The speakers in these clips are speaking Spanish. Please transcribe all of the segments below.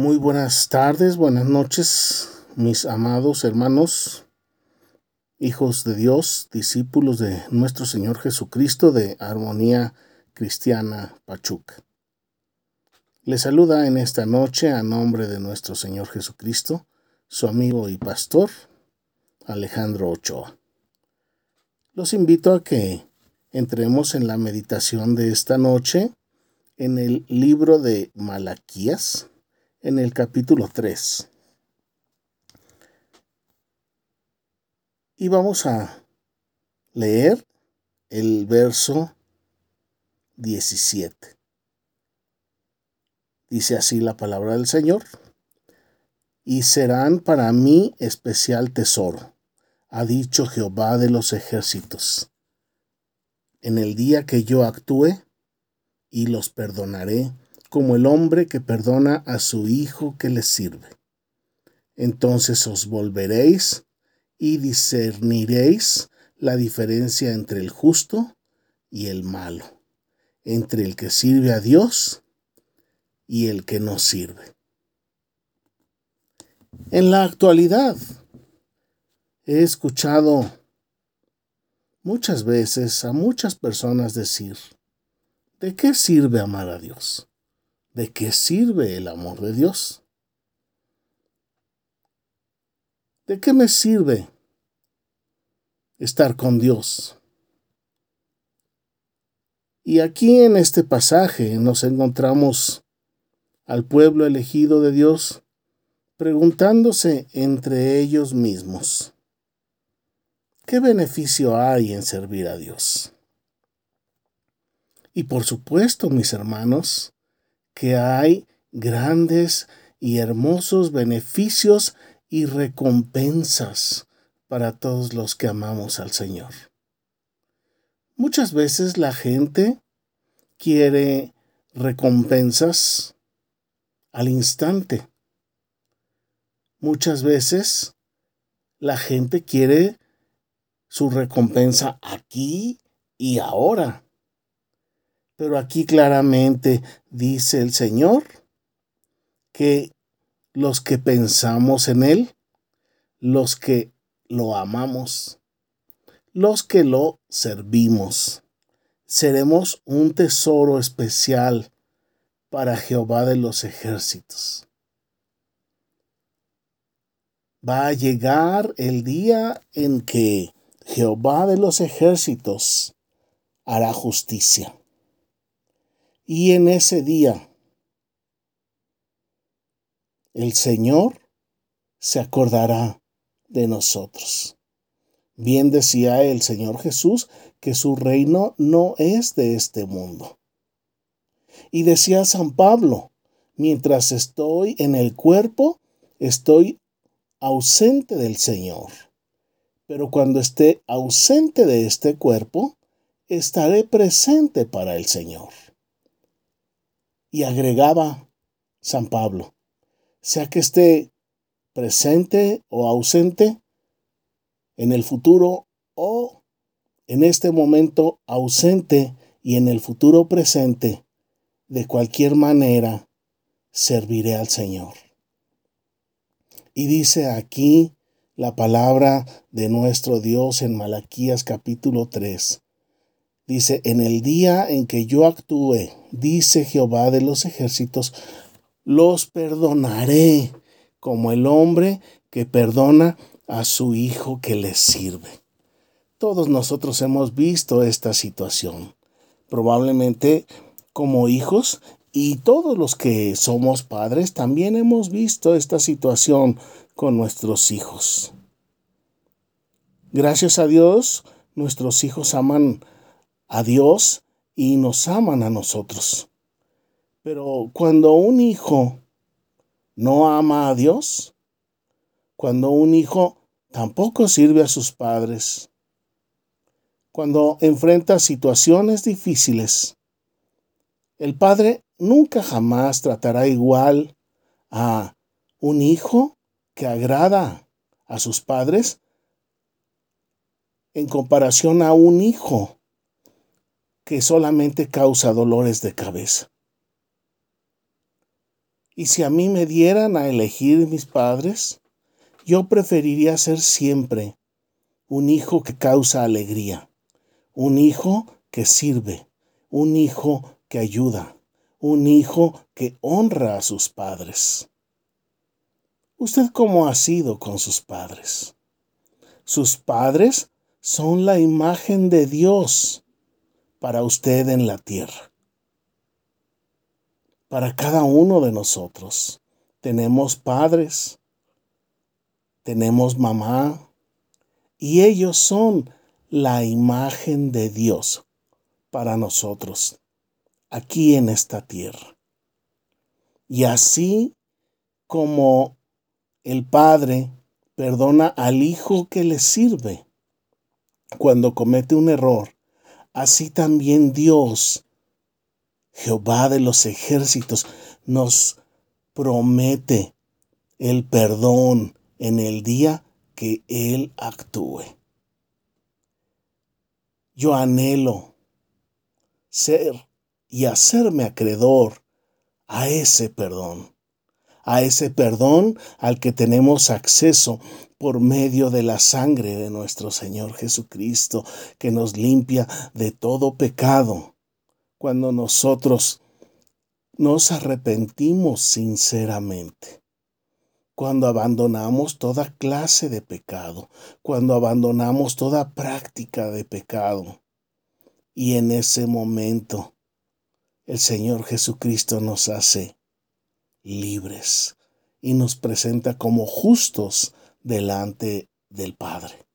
Muy buenas tardes, buenas noches, mis amados hermanos, hijos de Dios, discípulos de nuestro Señor Jesucristo de Armonía Cristiana Pachuca. Les saluda en esta noche a nombre de nuestro Señor Jesucristo, su amigo y pastor, Alejandro Ochoa. Los invito a que entremos en la meditación de esta noche en el libro de Malaquías, en el capítulo 3. Y vamos a leer el verso 17. Dice así la palabra del Señor. Y serán para mí especial tesoro, ha dicho Jehová de los ejércitos. En el día que yo actúe, y los perdonaré como el hombre que perdona a su hijo que le sirve. Entonces os volveréis y discerniréis la diferencia entre el justo y el malo, entre el que sirve a Dios y el que no sirve. En la actualidad he escuchado muchas veces a muchas personas decir, ¿de qué sirve amar a Dios? ¿De qué sirve el amor de Dios? ¿De qué me sirve estar con Dios? Y aquí en este pasaje nos encontramos al pueblo elegido de Dios preguntándose entre ellos mismos, ¿qué beneficio hay en servir a Dios? Y por supuesto, mis hermanos, que hay grandes y hermosos beneficios y recompensas para todos los que amamos al Señor. Muchas veces la gente quiere recompensas al instante. Muchas veces la gente quiere su recompensa aquí y ahora. Pero aquí claramente dice el Señor que los que pensamos en Él, los que lo amamos, los que lo servimos, seremos un tesoro especial para Jehová de los ejércitos. Va a llegar el día en que Jehová de los ejércitos hará justicia. Y en ese día el Señor se acordará de nosotros. Bien decía el Señor Jesús que su reino no es de este mundo. Y decía San Pablo, mientras estoy en el cuerpo, estoy ausente del Señor. Pero cuando esté ausente de este cuerpo, estaré presente para el Señor. Y agregaba San Pablo, sea que esté presente o ausente en el futuro o en este momento ausente y en el futuro presente, de cualquier manera serviré al Señor. Y dice aquí la palabra de nuestro Dios en Malaquías capítulo 3. Dice, en el día en que yo actúe, dice Jehová de los ejércitos, los perdonaré como el hombre que perdona a su hijo que le sirve. Todos nosotros hemos visto esta situación, probablemente como hijos y todos los que somos padres también hemos visto esta situación con nuestros hijos. Gracias a Dios, nuestros hijos aman a Dios y nos aman a nosotros. Pero cuando un hijo no ama a Dios, cuando un hijo tampoco sirve a sus padres, cuando enfrenta situaciones difíciles, el padre nunca jamás tratará igual a un hijo que agrada a sus padres en comparación a un hijo que solamente causa dolores de cabeza. Y si a mí me dieran a elegir mis padres, yo preferiría ser siempre un hijo que causa alegría, un hijo que sirve, un hijo que ayuda, un hijo que honra a sus padres. ¿Usted cómo ha sido con sus padres? Sus padres son la imagen de Dios para usted en la tierra. Para cada uno de nosotros tenemos padres, tenemos mamá, y ellos son la imagen de Dios para nosotros aquí en esta tierra. Y así como el Padre perdona al Hijo que le sirve cuando comete un error, así también Dios, Jehová de los ejércitos, nos promete el perdón en el día que Él actúe. Yo anhelo ser y hacerme acreedor a ese perdón, a ese perdón al que tenemos acceso por medio de la sangre de nuestro Señor Jesucristo, que nos limpia de todo pecado. Cuando nosotros nos arrepentimos sinceramente, cuando abandonamos toda clase de pecado, cuando abandonamos toda práctica de pecado. Y en ese momento el Señor Jesucristo nos hace libres y nos presenta como justos delante del Padre.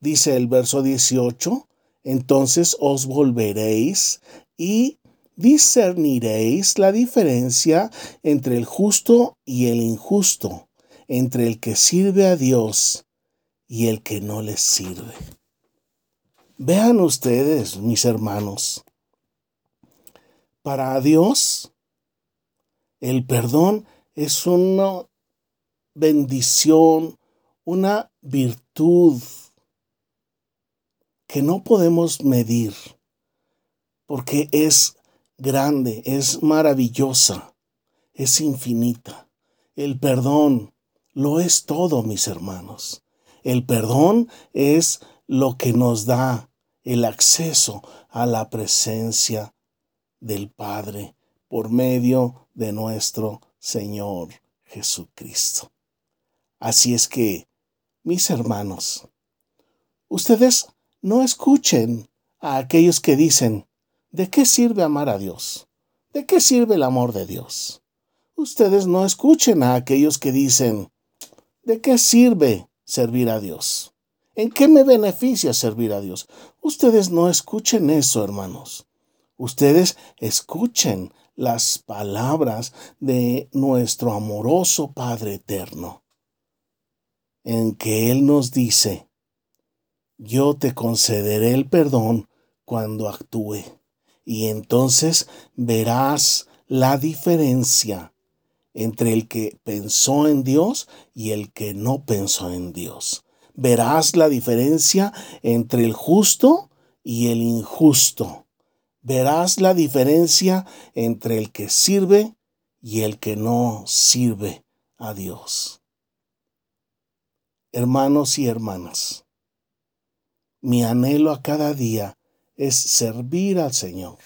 Dice el verso 18, entonces os volveréis y discerniréis la diferencia entre el justo y el injusto, entre el que sirve a Dios y el que no le sirve. Vean ustedes, mis hermanos, para Dios, el perdón es una bendición, una virtud que no podemos medir, porque es grande, es maravillosa, es infinita. El perdón lo es todo, mis hermanos. El perdón es lo que nos da el acceso a la presencia del Padre por medio de nuestro Señor Jesucristo. Así es que, mis hermanos, ustedes no escuchen a aquellos que dicen, ¿de qué sirve amar a Dios? ¿De qué sirve el amor de Dios? Ustedes no escuchen a aquellos que dicen, ¿de qué sirve servir a Dios? ¿En qué me beneficia servir a Dios? Ustedes no escuchen eso, hermanos ustedes escuchen las palabras de nuestro amoroso Padre Eterno, en que Él nos dice, yo te concederé el perdón cuando actúe, y entonces verás la diferencia entre el que pensó en Dios y el que no pensó en Dios. Verás la diferencia entre el justo y el injusto verás la diferencia entre el que sirve y el que no sirve a Dios. Hermanos y hermanas, mi anhelo a cada día es servir al Señor.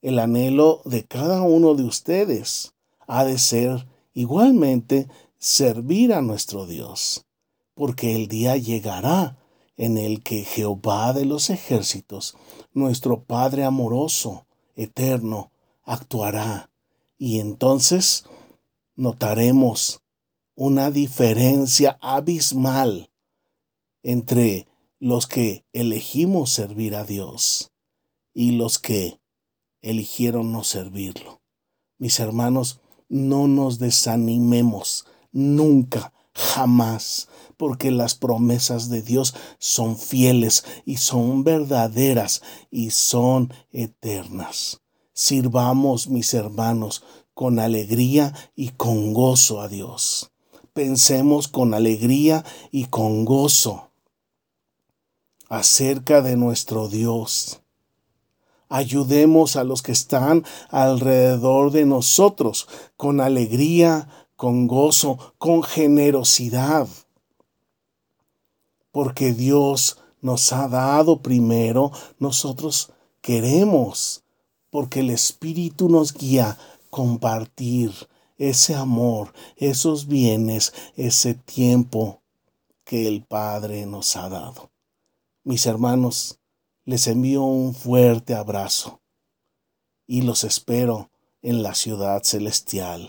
El anhelo de cada uno de ustedes ha de ser igualmente servir a nuestro Dios, porque el día llegará en el que Jehová de los ejércitos, nuestro Padre amoroso, eterno, actuará. Y entonces notaremos una diferencia abismal entre los que elegimos servir a Dios y los que eligieron no servirlo. Mis hermanos, no nos desanimemos nunca jamás, porque las promesas de Dios son fieles y son verdaderas y son eternas. Sirvamos, mis hermanos, con alegría y con gozo a Dios. Pensemos con alegría y con gozo acerca de nuestro Dios, Ayudemos a los que están alrededor de nosotros con alegría, con gozo, con generosidad. Porque Dios nos ha dado primero, nosotros queremos, porque el Espíritu nos guía compartir ese amor, esos bienes, ese tiempo que el Padre nos ha dado. Mis hermanos, les envío un fuerte abrazo y los espero en la ciudad celestial,